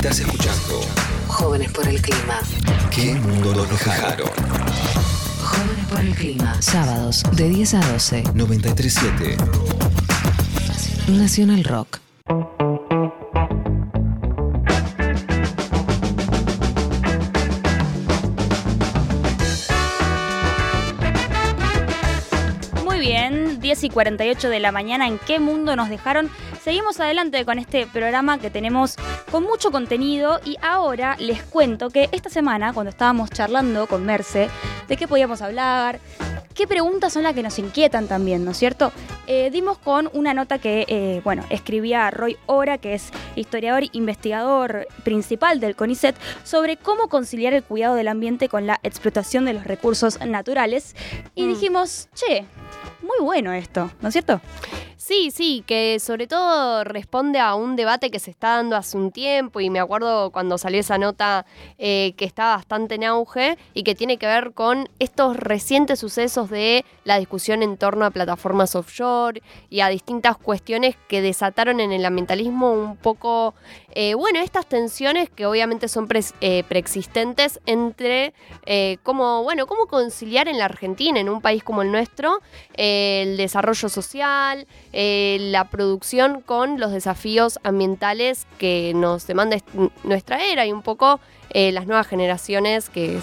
Estás escuchando Jóvenes por el clima. ¿Qué mundo nos dejaron? Jóvenes por el clima. Sábados de 10 a 12. 937 Nacional Rock. Y 48 de la mañana, ¿en qué mundo nos dejaron? Seguimos adelante con este programa que tenemos con mucho contenido y ahora les cuento que esta semana, cuando estábamos charlando con Merce, de qué podíamos hablar, qué preguntas son las que nos inquietan también, ¿no es cierto? Eh, dimos con una nota que, eh, bueno, escribía Roy Ora, que es historiador e investigador principal del CONICET, sobre cómo conciliar el cuidado del ambiente con la explotación de los recursos naturales. Y Mm. dijimos, che, muy bueno esto, ¿no es cierto? Sí, sí, que sobre todo responde a un debate que se está dando hace un tiempo y me acuerdo cuando salió esa nota eh, que está bastante en auge y que tiene que ver con estos recientes sucesos de la discusión en torno a plataformas offshore y a distintas cuestiones que desataron en el ambientalismo un poco, eh, bueno, estas tensiones que obviamente son eh, preexistentes entre eh, cómo, bueno, cómo conciliar en la Argentina, en un país como el nuestro, el desarrollo social, la producción con los desafíos ambientales que nos demanda est- nuestra era y un poco las nuevas generaciones que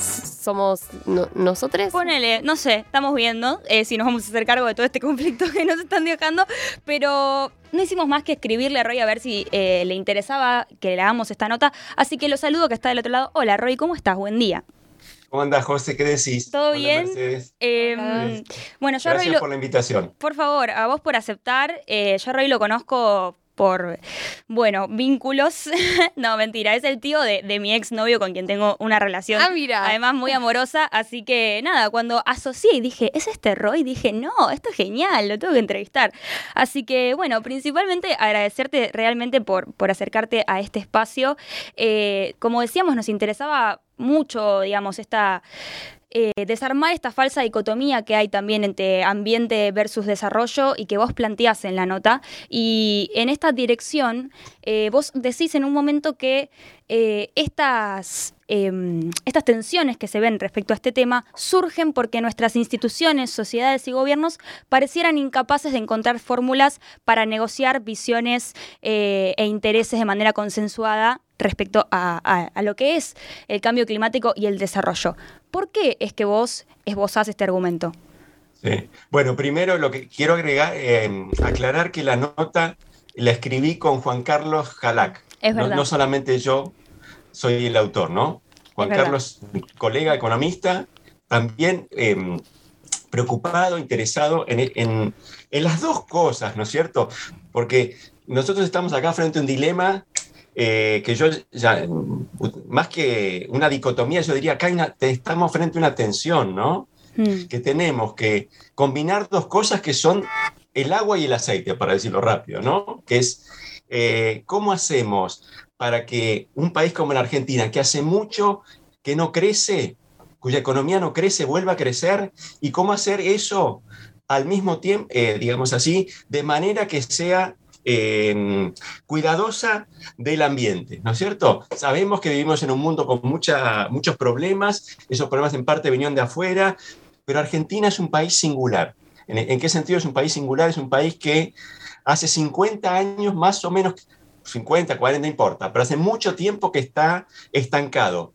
somos no- nosotros. Ponele, no sé, estamos viendo eh, si nos vamos a hacer cargo de todo este conflicto que nos están dejando, pero no hicimos más que escribirle a Roy a ver si eh, le interesaba que le hagamos esta nota, así que lo saludo que está del otro lado. Hola Roy, ¿cómo estás? Buen día. ¿Cómo andas, José? ¿Qué decís? ¿Todo Hola, bien? Eh, Hola. bueno, yo a Roy Gracias lo, por la invitación. Por favor, a vos por aceptar. Eh, yo a Roy lo conozco por, bueno, vínculos. no, mentira, es el tío de, de mi exnovio con quien tengo una relación. Ah, mira. Además, muy amorosa. Así que nada, cuando asocié y dije, ¿es este Roy? Dije, no, esto es genial, lo tengo que entrevistar. Así que, bueno, principalmente agradecerte realmente por, por acercarte a este espacio. Eh, como decíamos, nos interesaba mucho, digamos, esta eh, desarmar esta falsa dicotomía que hay también entre ambiente versus desarrollo y que vos planteás en la nota. Y en esta dirección, eh, vos decís en un momento que eh, estas, em, estas tensiones que se ven respecto a este tema surgen porque nuestras instituciones, sociedades y gobiernos parecieran incapaces de encontrar fórmulas para negociar visiones e intereses de manera consensuada respecto a, a- a lo que es el cambio climático y el desarrollo. ¿Por qué es que vos esbozás este argumento? Sí. Bueno, primero lo que quiero agregar, eh, aclarar que la nota la escribí con Juan Carlos Jalac. Es No, verdad. no solamente yo soy el autor, ¿no? Juan. Carlos, colega economista, también eh, preocupado, interesado en, en- en las dos cosas, ¿no es cierto? Porque nosotros estamos acá frente a un dilema eh, que yo ya, más que una dicotomía, yo diría que estamos frente a una tensión, ¿no? Mm, que tenemos que combinar dos cosas que son el agua y el aceite, para decirlo rápido, ¿no? Que es eh, cómo hacemos para que un país como la Argentina, que hace mucho que no crece, cuya economía no crece, vuelva a crecer, y cómo hacer eso al mismo tiempo, eh, digamos así, de manera que sea eh, cuidadosa del ambiente, ¿no es cierto? Sabemos que vivimos en un mundo con mucha, muchos problemas, esos problemas en parte venían de afuera, pero Argentina es un país singular. ¿En, en qué sentido es un país singular? Es un país que hace 50 años más o menos, 50, 40, no importa, pero hace mucho tiempo que está estancado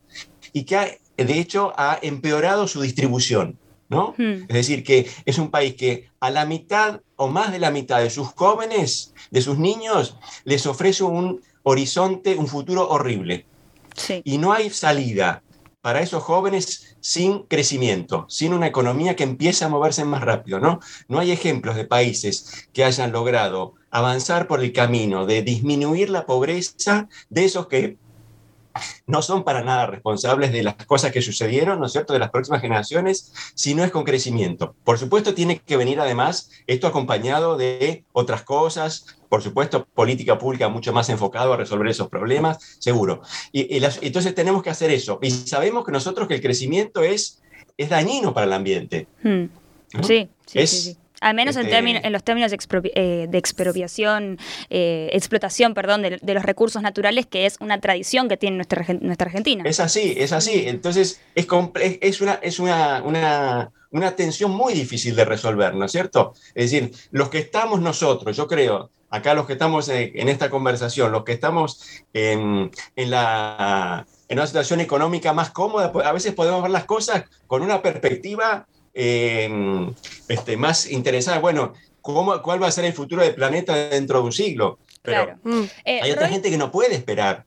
y que ha, de hecho ha empeorado su distribución, ¿no? mm, Es decir, que es un país que a la mitad o más de la mitad de sus jóvenes, de sus niños, les ofrece un horizonte, un futuro horrible. sí. Y no hay salida para esos jóvenes sin crecimiento, sin una economía que empiece a moverse más rápido, ¿no? No hay ejemplos de países que hayan logrado avanzar por el camino de disminuir la pobreza de esos que no son para nada responsables de las cosas que sucedieron, ¿no es cierto?, de las próximas generaciones, si no es con crecimiento. Por supuesto, tiene que venir además esto acompañado de otras cosas, por supuesto, política pública mucho más enfocado a resolver esos problemas, seguro. Y, y las- entonces tenemos que hacer eso. Y sabemos que nosotros que el crecimiento es, es dañino para el ambiente. mm. ¿no? Sí, sí, es, sí, sí. Al menos en, Este- en los términos de, eh, de expropiación, eh, explotación, perdón, de, de los recursos naturales, que es una tradición que tiene nuestra, Argen- nuestra Argentina. Es así, es así. Entonces, es, una, es una, una, una tensión muy difícil de resolver, ¿no es cierto? Es decir, los que estamos nosotros, yo creo, acá los que estamos en esta conversación, los que estamos en, en la, en una situación económica más cómoda, a veces podemos ver las cosas con una perspectiva eh, este, más interesada. Bueno, ¿cómo, ¿cuál va a ser el futuro del planeta dentro de un siglo? Pero Claro. Mm. Eh, hay otra Roy- gente que no puede esperar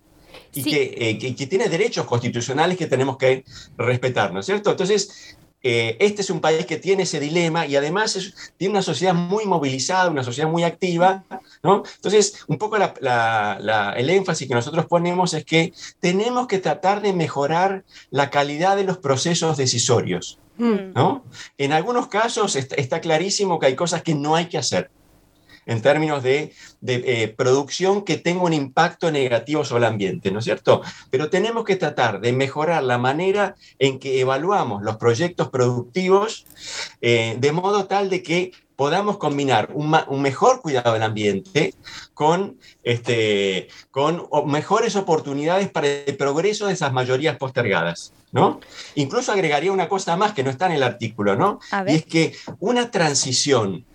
y Sí. que, eh, que- que tiene derechos constitucionales que tenemos que respetar, ¿no es cierto? Entonces, eh, este es un país que tiene ese dilema y además es- tiene una sociedad muy movilizada, una sociedad muy activa, ¿no? Entonces, un poco la- la- la- el énfasis que nosotros ponemos es que tenemos que tratar de mejorar la calidad de los procesos decisorios, Mm. ¿no? En algunos casos está, está clarísimo que hay cosas que no hay que hacer en términos de, de, eh, producción que tenga un impacto negativo sobre el ambiente, ¿no es cierto? Pero tenemos que tratar de mejorar la manera en que evaluamos los proyectos productivos eh, de modo tal de que podamos combinar un, mejor cuidado del ambiente con, este, con mejores oportunidades para el progreso de esas mayorías postergadas, ¿no? Incluso agregaría una cosa más que no está en el artículo, ¿no? Y es que una transición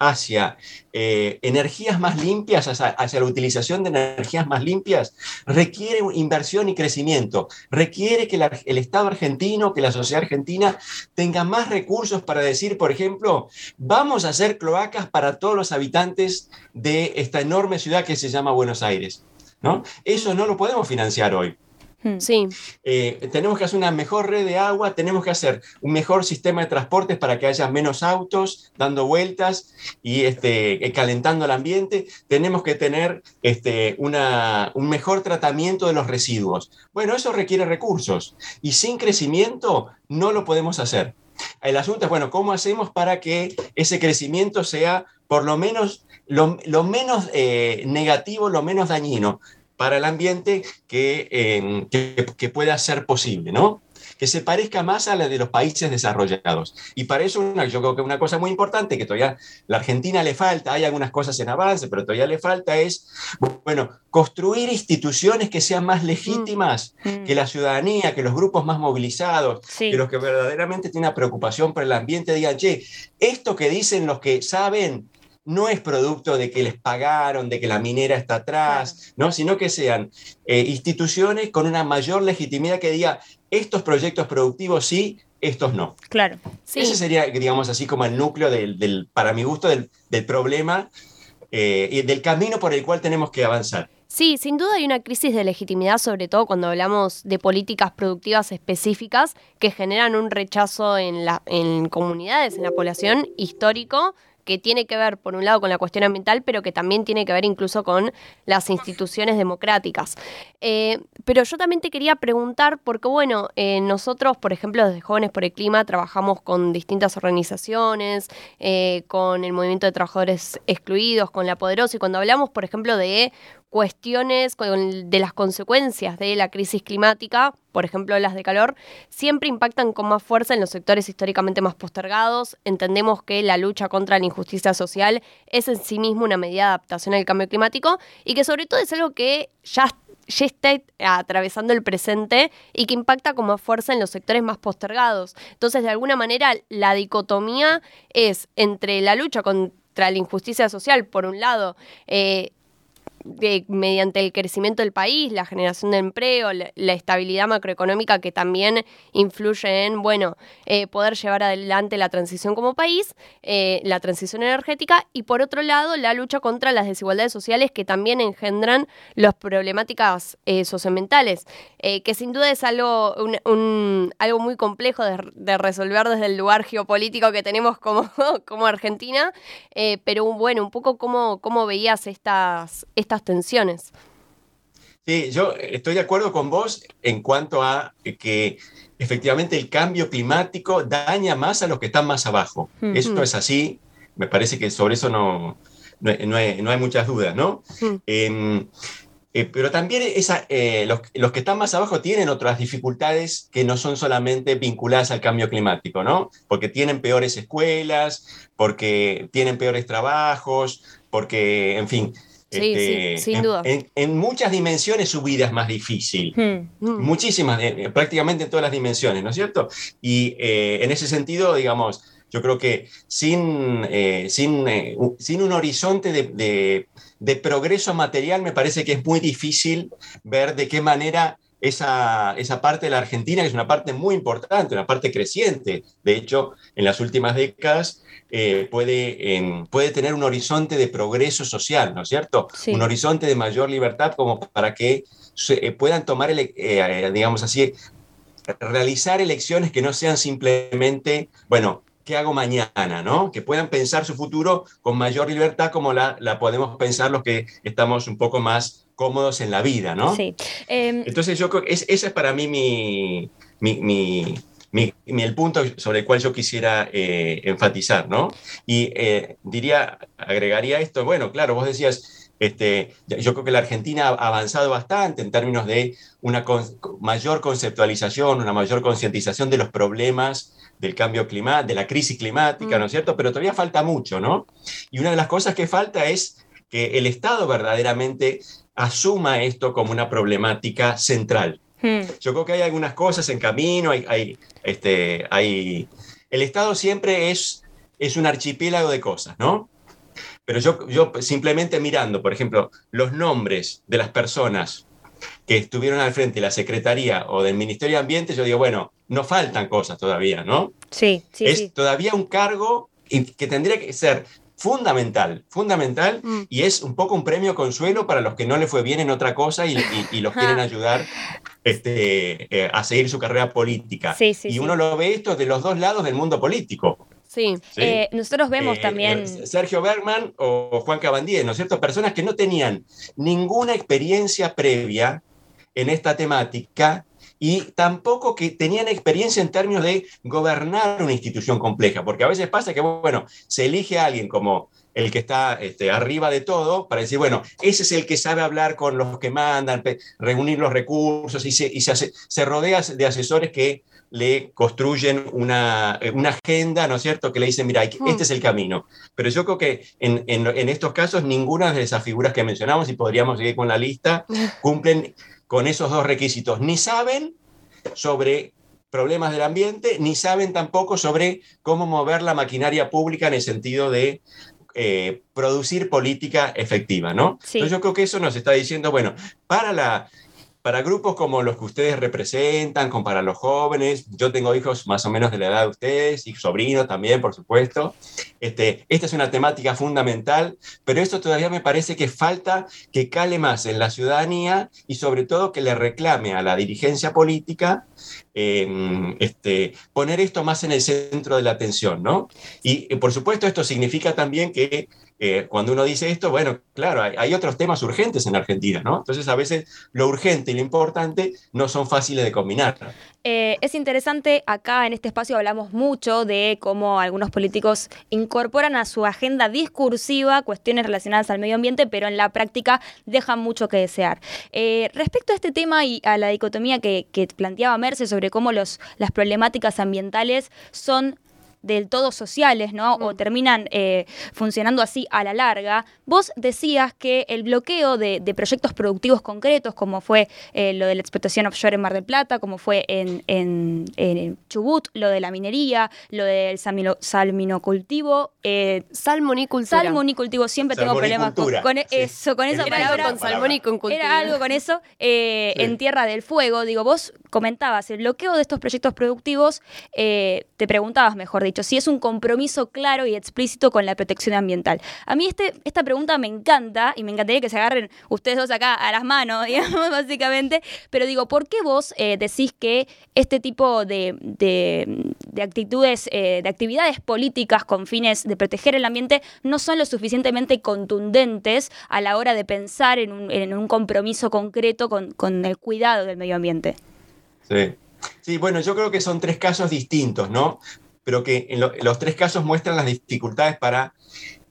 hacia eh, energías más limpias, hacia, la utilización de energías más limpias, requiere inversión y crecimiento, requiere que el Estado argentino, que la sociedad argentina tenga más recursos para decir, por ejemplo, vamos a hacer cloacas para todos los habitantes de esta enorme ciudad que se llama Buenos Aires. ¿no? Eso no lo podemos financiar hoy. Mm. Sí, Eh, tenemos que hacer una mejor red de agua, tenemos que hacer un mejor sistema de transportes para que haya menos autos dando vueltas y este, eh, calentando el ambiente. Tenemos que tener este, una, un mejor tratamiento de los residuos. Bueno, eso requiere recursos y sin crecimiento no lo podemos hacer. El asunto es, bueno, ¿cómo hacemos para que ese crecimiento sea por lo menos lo, lo menos eh, negativo, lo menos dañino para el ambiente que, eh, que, que pueda ser posible, ¿no? Que se parezca más a la de los países desarrollados. Y para eso una, yo creo que una cosa muy importante que todavía la Argentina le falta, hay algunas cosas en avance, pero todavía le falta es, bueno, construir instituciones que sean más legítimas, Mm. que la ciudadanía, que los grupos más movilizados, Sí. que los que verdaderamente tienen preocupación por el ambiente digan, che, esto que dicen los que saben no es producto de que les pagaron, de que la minera está atrás, ¿no? sino que sean eh, instituciones con una mayor legitimidad que diga, estos proyectos productivos sí, estos no. Claro. sí. Ese sería, digamos, así como el núcleo del, del- para mi gusto, del, del problema eh, y del camino por el cual tenemos que avanzar. Sí, sin duda hay una crisis de legitimidad, sobre todo cuando hablamos de políticas productivas específicas que generan un rechazo en, la, en comunidades, en la población histórico, que tiene que ver, por un lado, con la cuestión ambiental, pero que también tiene que ver incluso con las instituciones democráticas. Eh, pero yo también te quería preguntar, porque bueno, eh, nosotros, por ejemplo, desde Jóvenes por el Clima, trabajamos con distintas organizaciones, eh, con el Movimiento de Trabajadores Excluidos, con La Poderosa, y cuando hablamos, por ejemplo, de cuestiones de las consecuencias de la crisis climática, por ejemplo las de calor, siempre impactan con más fuerza en los sectores históricamente más postergados. Entendemos que la lucha contra la injusticia social es en sí mismo una medida de adaptación al cambio climático y que sobre todo es algo que ya ya está atravesando el presente y que impacta con más fuerza en los sectores más postergados. Entonces, de alguna manera, la dicotomía es entre la lucha contra la injusticia social, por un lado, eh, de- mediante el crecimiento del país, la generación de empleo, la, estabilidad macroeconómica que también influye en, bueno, eh, poder llevar adelante la transición como país, eh, la transición energética y por otro lado la lucha contra las desigualdades sociales que también engendran las problemáticas eh, socioambientales, eh, que sin duda es algo, un- algo muy complejo de, resolver desde el lugar geopolítico que tenemos como, como Argentina, pero bueno, un poco cómo, cómo veías estas tensiones. Sí, yo estoy de acuerdo con vos en cuanto a que efectivamente el cambio climático daña más a los que están más abajo. Mm. Eso es así, me parece que sobre eso no, no, no hay, no hay muchas dudas, ¿no? Em, eh, pero también esa, eh, los, los, que están más abajo tienen otras dificultades que no son solamente vinculadas al cambio climático, ¿no? Porque tienen peores escuelas, porque tienen peores trabajos, porque, en fin. Sí, este, sí, sin duda. En, en, muchas dimensiones su vida es más difícil. Hmm. hmm. Muchísimas, eh, prácticamente en todas las dimensiones, ¿no es cierto? Y en ese sentido, digamos, yo creo que sin, sin, sin un horizonte de, de de progreso material me parece que es muy difícil ver de qué manera esa, esa, parte de la Argentina, que es una parte muy importante, una parte creciente, de hecho, en las últimas décadas, eh, puede, puede tener un horizonte de progreso social, ¿no es cierto? Un horizonte de mayor libertad como para que se, eh, puedan tomar, eh, digamos así, realizar elecciones que no sean simplemente, bueno, qué hago mañana, ¿no? Que puedan pensar su futuro con mayor libertad como la, la podemos pensar los que estamos un poco más cómodos en la vida, ¿no? Sí. Em, Entonces yo creo que ese es para mí mi, mi, mi, el punto sobre el cual yo quisiera eh, enfatizar, ¿no? Y eh, diría, agregaría esto, bueno, claro, vos decías, este, yo creo que la Argentina ha avanzado bastante en términos de una mayor conceptualización, una mayor concientización de los problemas del cambio climático, de la crisis climática, ¿no es mm. cierto? Pero todavía falta mucho, ¿no? Y una de las cosas que falta es que el Estado verdaderamente asuma esto como una problemática central. Hmm. Yo creo que hay algunas cosas en camino, hay, hay, este, hay... El Estado siempre es, es un archipiélago de cosas, ¿no? Pero yo, yo simplemente mirando, por ejemplo, los nombres de las personas que estuvieron al frente de la Secretaría o del Ministerio de Ambiente, yo digo, bueno, no faltan cosas todavía, ¿no? Sí, sí. Es todavía un cargo que tendría que ser fundamental, fundamental, mm. y es un poco un premio consuelo para los que no le fue bien en otra cosa y, los quieren ayudar este, eh, a seguir su carrera política. Sí, sí, y uno lo ve esto de los dos lados del mundo político. Sí, eh, nosotros vemos eh, también... Sergio Bergman o Juan Cabandíes, ¿no es cierto? Personas que no tenían ninguna experiencia previa en esta temática y tampoco que tenían experiencia en términos de gobernar una institución compleja, porque a veces pasa que, bueno, se elige a alguien como el que está este, arriba de todo para decir, bueno, ese es el que sabe hablar con los que mandan, reunir los recursos y se, y se, se rodea de asesores que le construyen una, una, agenda, ¿no es cierto?, que le dicen, mira, hmm. este es el camino. Pero yo creo que en, en, en, estos casos ninguna de esas figuras que mencionamos, y podríamos seguir con la lista, cumplen con esos dos requisitos. Ni saben sobre problemas del ambiente, ni saben tampoco sobre cómo mover la maquinaria pública en el sentido de eh, producir política efectiva, ¿no? Entonces yo creo que eso nos está diciendo, bueno, para la para grupos como los que ustedes representan, como para los jóvenes, yo tengo hijos más o menos de la edad de ustedes y sobrinos también, por supuesto. Este, esta es una temática fundamental, pero esto todavía me parece que falta que cale más en la ciudadanía y sobre todo que le reclame a la dirigencia política eh, este, poner esto más en el centro de la atención, ¿no? Y, por supuesto esto significa también que eh, cuando uno dice esto, bueno, claro, hay, otros temas urgentes en Argentina, ¿no? Entonces a veces lo urgente y lo importante no son fáciles de combinar. Eh, es interesante, acá en este espacio hablamos mucho de cómo algunos políticos incorporan a su agenda discursiva cuestiones relacionadas al medio ambiente, pero en la práctica dejan mucho que desear. respecto a este tema y a la dicotomía que, que planteaba Merce sobre cómo los, las problemáticas ambientales son del todo sociales, ¿no? O mm. terminan eh, funcionando así a la larga. Vos decías que el bloqueo de, proyectos productivos concretos, como fue eh, lo de la explotación offshore en Mar del Plata, como fue en, en, Chubut, lo de la minería, lo del salminocultivo. Eh, salmonicultura. Salmonicultivo, siempre tengo problemas con, eso, con esa palabra. Con salmón y con Era algo con eso. Eh, en Tierra del Fuego, digo, vos comentabas el bloqueo de estos proyectos productivos, te preguntabas, mejor dicho, si es un compromiso claro y explícito con la protección ambiental. A mí este, esta pregunta me encanta y me encantaría que se agarren ustedes dos acá a las manos, digamos, básicamente, pero digo, ¿por qué vos eh, decís que este tipo de, actitudes, eh, de actividades políticas con fines de proteger el ambiente no son lo suficientemente contundentes a la hora de pensar en un, compromiso concreto con, con el cuidado del medio ambiente? Sí. Sí, bueno, yo creo que son tres casos distintos, ¿no? Pero que en, los tres casos muestran las dificultades para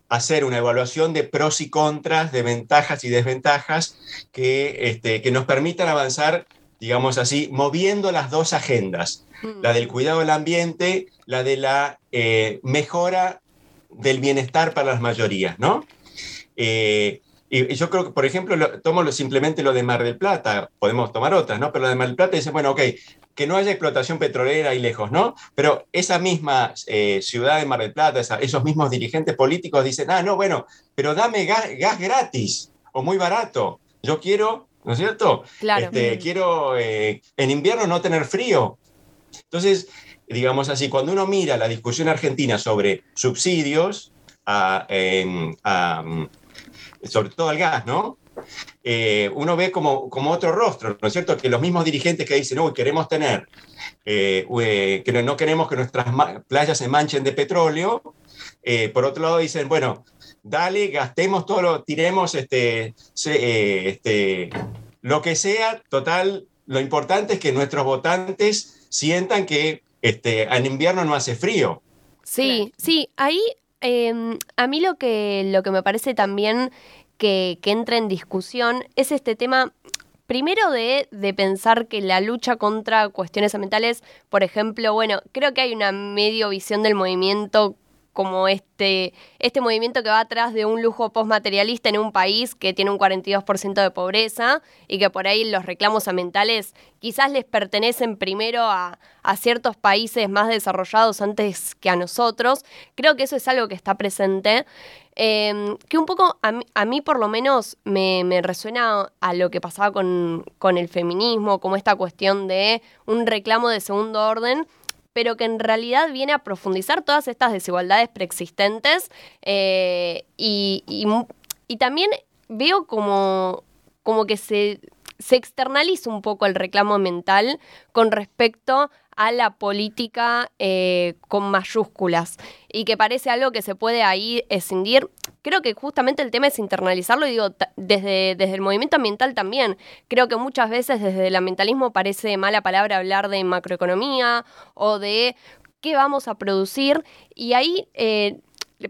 hacer una evaluación de pros y contras, de ventajas y desventajas que, este, que nos permitan avanzar, digamos así, moviendo las dos agendas, Mm. la del cuidado del ambiente, la de la eh, mejora del bienestar para las mayorías, ¿no? Eh, y y yo creo que, por ejemplo, lo- tomo lo- simplemente lo de Mar del Plata, podemos tomar otras, ¿no? Pero lo de Mar del Plata dice, bueno, ok, que no haya explotación petrolera ahí lejos, ¿no? Pero esa misma eh, ciudad de Mar del Plata, esa- esos mismos dirigentes políticos dicen, ah, no, bueno, pero dame gas, gas gratis o muy barato. Yo quiero, ¿no es cierto? Claro. Este, quiero eh, en invierno no tener frío. Entonces, digamos así, cuando uno mira la discusión argentina sobre subsidios, a, a, sobre todo al gas, ¿no? Eh, uno ve como, como otro rostro, ¿no es cierto? Que los mismos dirigentes que dicen, uy, queremos tener, eh, eh, que no- no queremos que nuestras playas se manchen de petróleo, eh, por otro lado dicen, bueno, dale, gastemos todo lo, tiremos este, se- eh, este, lo que sea, total, lo importante es que nuestros votantes sientan que este, en invierno no hace frío. Sí, sí, ahí eh, a mí lo que, lo que me parece también que, que entra en discusión es este tema, primero de, de pensar que la lucha contra cuestiones ambientales, por ejemplo, bueno, creo que hay una medio visión del movimiento como este, este movimiento que va atrás de un lujo postmaterialista en un país que tiene un 42% de pobreza y que por ahí los reclamos ambientales quizás les pertenecen primero a, a ciertos países más desarrollados antes que a nosotros. Creo que eso es algo que está presente. Eh, que un poco a mí, a por lo menos me, me resuena a lo que pasaba con, con el feminismo, como esta cuestión de un reclamo de segundo orden pero que en realidad viene a profundizar todas estas desigualdades preexistentes eh, y, y también veo como, como que se, se externaliza un poco el reclamo ambiental con respecto a la política eh, con mayúsculas y que parece algo que se puede ahí escindir. Creo que justamente el tema es internalizarlo y digo, desde, desde el movimiento ambiental también. Creo que muchas veces desde el ambientalismo parece mala palabra hablar de macroeconomía o de qué vamos a producir y ahí, eh,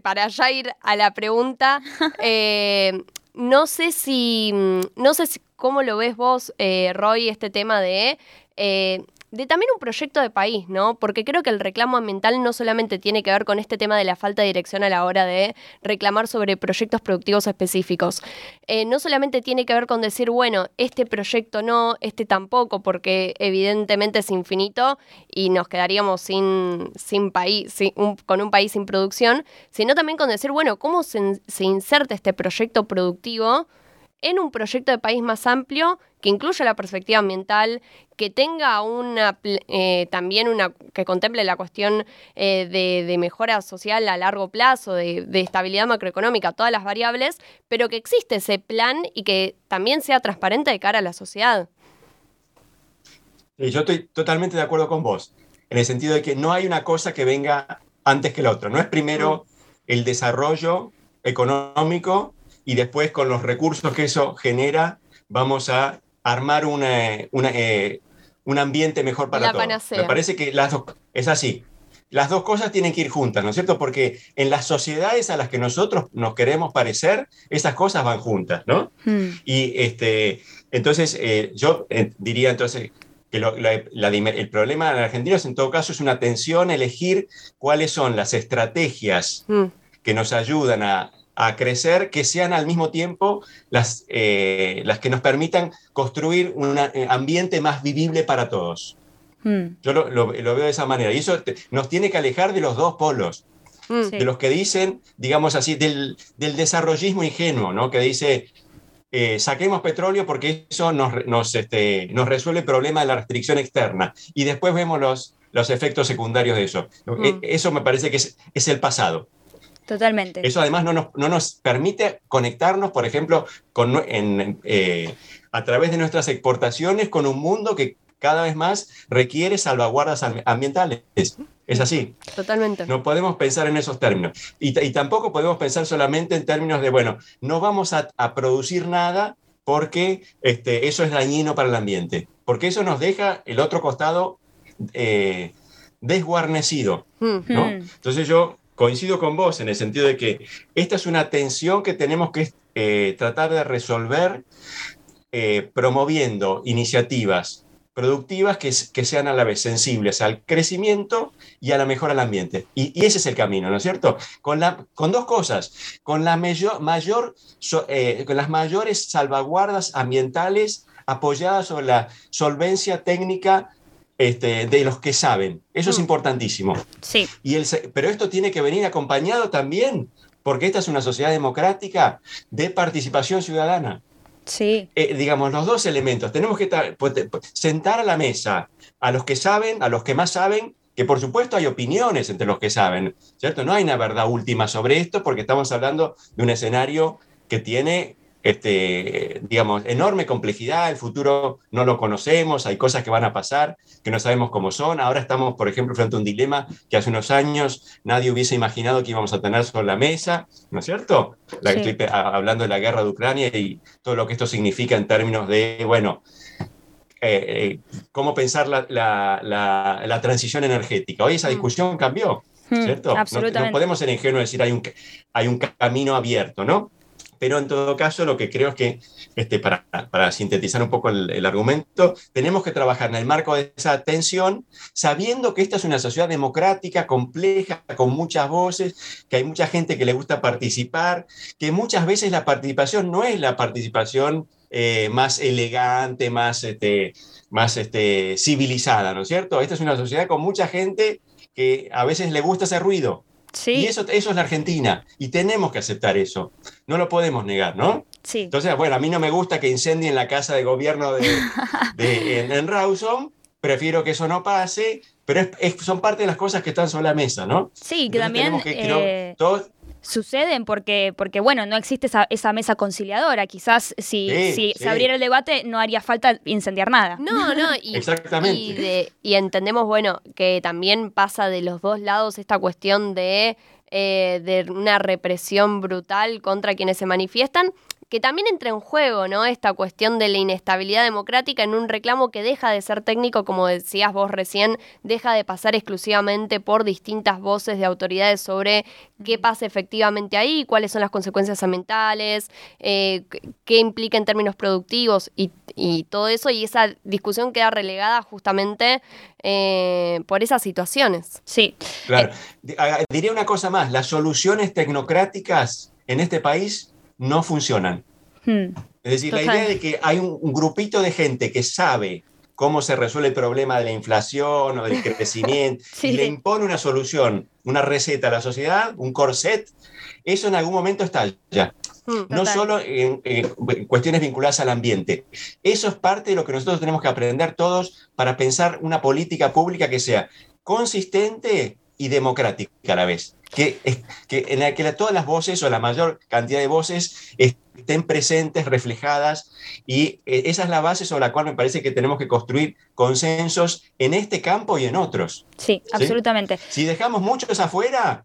para ya ir a la pregunta, eh, no sé si, mm, no sé si- cómo lo ves vos, eh, Roy, este tema de, eh, de también un proyecto de país, ¿no? Porque creo que el reclamo ambiental no solamente tiene que ver con este tema de la falta de dirección a la hora de reclamar sobre proyectos productivos específicos. Eh, no solamente tiene que ver con decir, bueno, este proyecto no, este tampoco, porque evidentemente es infinito y nos quedaríamos sin, sin país, sin- un- con un país sin producción, sino también con decir, bueno, ¿cómo se, se inserta este proyecto productivo en un proyecto de país más amplio que incluya la perspectiva ambiental, que tenga una eh, también una que contemple la cuestión eh, de, de mejora social a largo plazo, de, de estabilidad macroeconómica, todas las variables, pero que existe ese plan y que también sea transparente de cara a la sociedad. Eh, Yo estoy totalmente de acuerdo con vos, en el sentido de que no hay una cosa que venga antes que la otra. No es primero el desarrollo económico y después con los recursos que eso genera vamos a armar una, una, eh, un ambiente mejor para todos. Me parece que las dos, es así. Las dos cosas tienen que ir juntas, ¿no es cierto? Porque en las sociedades a las que nosotros nos queremos parecer, esas cosas van juntas, ¿no? Hmm. Y este, entonces, eh, yo eh, diría entonces que lo- la- la dime- el problema en Argentina es en todo caso es una tensión elegir cuáles son las estrategias Mm, que nos ayudan a, a crecer, que sean al mismo tiempo las, eh, las que nos permitan construir un ambiente más vivible para todos. Hmm. Yo lo, lo- lo veo de esa manera. Y eso te- nos tiene que alejar de los dos polos mm. Sí. de los que dicen, digamos así, del, del desarrollismo ingenuo, ¿no? Que dice, eh, saquemos petróleo porque eso nos, nos, este, nos resuelve el problema de la restricción externa. Y después vemos los, los efectos secundarios de eso. Mm. Eh, Eso me parece que es, es el pasado. Totalmente. Eso además no nos, no nos permite conectarnos, por ejemplo, con, en, eh, a través de nuestras exportaciones con un mundo que cada vez más requiere salvaguardas am- ambientales. Es así. Totalmente. No podemos pensar en esos términos. Y, tampoco podemos pensar solamente en términos de, bueno, no vamos a, a producir nada porque este, eso es dañino para el ambiente. Porque eso nos deja el otro costado eh, desguarnecido. Mm, ¿no? Hmm. Entonces yo coincido con vos en el sentido de que esta es una tensión que tenemos que eh, tratar de resolver eh, promoviendo iniciativas productivas que, sean a la vez sensibles al crecimiento y a la mejora del ambiente. Y, y ese es el camino, ¿no es cierto? Con, la, con dos cosas, con, la mayor, mayor eh, con las mayores salvaguardas ambientales apoyadas sobre la solvencia técnica este, de los que saben. Eso es Mm. importantísimo. Sí, Y el, pero esto tiene que venir acompañado también, porque esta es una sociedad democrática de participación ciudadana. sí, Eh, digamos, los dos elementos. Tenemos que pues, pues, sentar a la mesa a los que saben, a los que más saben, que por supuesto hay opiniones entre los que saben, ¿cierto? No hay una verdad última sobre esto porque estamos hablando de un escenario que tiene, este, digamos, enorme complejidad, el futuro no lo conocemos, hay cosas que van a pasar que no sabemos cómo son. Ahora estamos, por ejemplo, frente a un dilema que hace unos años nadie hubiese imaginado que íbamos a tener sobre la mesa, ¿no es cierto? La, Sí. Estoy pe- a- hablando de la guerra de Ucrania y todo lo que esto significa en términos de, bueno, eh, eh, cómo pensar la, la- la- la transición energética. Hoy esa Mm. discusión cambió, Mm, ¿cierto? No- No, absolutamente. podemos ser ingenuos y decir hay un, hay un camino abierto, ¿no? Pero en todo caso, lo que creo es que, este, para, sintetizar un poco el, el argumento, tenemos que trabajar en el marco de esa tensión, sabiendo que esta es una sociedad democrática, compleja, con muchas voces, que hay mucha gente que le gusta participar, que muchas veces la participación no es la participación eh, más elegante, más, este, más este, civilizada, ¿no es cierto? Esta es una sociedad con mucha gente que a veces le gusta hacer ruido. Sí, Y eso, eso es la Argentina. Y tenemos que aceptar eso. No lo podemos negar, ¿no? sí. Entonces, bueno, a mí no me gusta que incendien la casa de gobierno de, de- en, en Rawson. Prefiero que eso no pase. Pero es- es- son parte de las cosas que están sobre la mesa, ¿no? Sí, que Entonces también que- eh, todos- suceden porque, porque, bueno, no existe esa, esa mesa conciliadora. Quizás si, Sí, si sí. se abriera el debate no haría falta incendiar nada. No, no, y, Exactamente. y, de- y entendemos, bueno, que también pasa de los dos lados esta cuestión de, eh, de una represión brutal contra quienes se manifiestan, que también entra en juego, ¿no? Esta cuestión de la inestabilidad democrática en un reclamo que deja de ser técnico, como decías vos recién, deja de pasar exclusivamente por distintas voces de autoridades sobre qué pasa efectivamente ahí, cuáles son las consecuencias ambientales, eh, qué- implica en términos productivos y, y todo eso, y esa discusión queda relegada justamente eh, por esas situaciones. Sí, Claro. Di- ah, Diría una cosa más. Las soluciones tecnocráticas en este país no funcionan. Mm, Es decir, la idea de que hay un, un grupito de gente que sabe cómo se resuelve el problema de la inflación o del crecimiento Sí. y le impone una solución, una receta a la sociedad, un corset, eso en algún momento estalla. Mm. No Total. solo en, en cuestiones vinculadas al ambiente. Eso es parte de lo que nosotros tenemos que aprender todos para pensar una política pública que sea consistente y democrática a la vez. Que, en la que la- todas las voces o la mayor cantidad de voces estén presentes, reflejadas, y eh, esa es la base sobre la cual me parece que tenemos que construir consensos en este campo y en otros. sí, absolutamente. Si dejamos muchos afuera,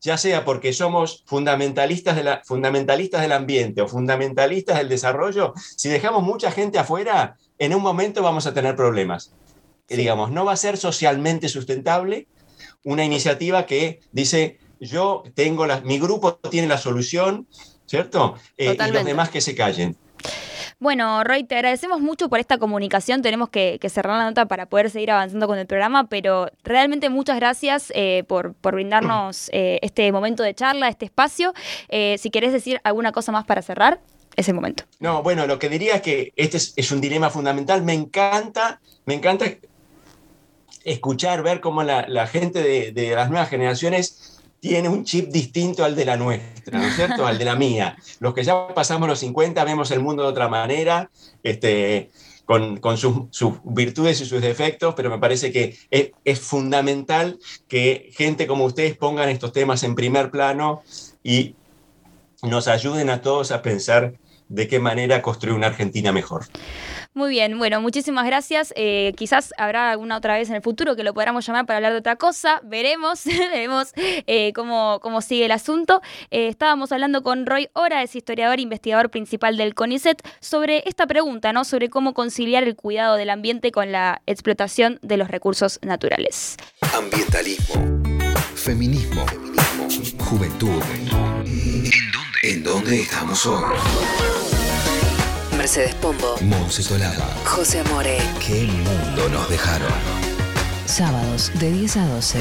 ya sea porque somos fundamentalistas, de la, fundamentalistas del ambiente o fundamentalistas del desarrollo, si dejamos mucha gente afuera, en un momento vamos a tener problemas. Sí. Digamos, no va a ser socialmente sustentable una iniciativa que dice, yo tengo la, mi grupo tiene la solución, ¿cierto? Eh, y los demás que se callen. Bueno, Roy, te agradecemos mucho por esta comunicación. Tenemos que, que cerrar la nota para poder seguir avanzando con el programa, pero realmente muchas gracias eh, por, por brindarnos eh, este momento de charla, este espacio. Eh, si querés decir alguna cosa más para cerrar, es el momento. No, bueno, lo que diría es que este es, es un dilema fundamental. Me encanta, me encanta escuchar, ver cómo la, gente de, las nuevas generaciones tiene un chip distinto al de la nuestra, ¿no es cierto? Al de la mía. Los que ya pasamos los 50 vemos el mundo de otra manera, este, con, sus, virtudes y sus defectos, pero me parece que es fundamental que gente como ustedes pongan estos temas en primer plano y nos ayuden a todos a pensar de qué manera construir una Argentina mejor. Muy bien, bueno, muchísimas gracias. Eh, quizás habrá alguna otra vez en el futuro que lo podamos llamar para hablar de otra cosa. Veremos, veremos eh, cómo, cómo sigue el asunto. Eh, estábamos hablando con Roy Hora, es historiador e investigador principal del CONICET, sobre esta pregunta, ¿no? Sobre cómo conciliar el cuidado del ambiente con la explotación de los recursos naturales. Ambientalismo. Feminismo. Juventud. ¿En dónde estamos hoy? Mercedes Pombo, Monse Tolaba. José Amore. ¿Qué mundo nos dejaron? Sábados de 10 a 12.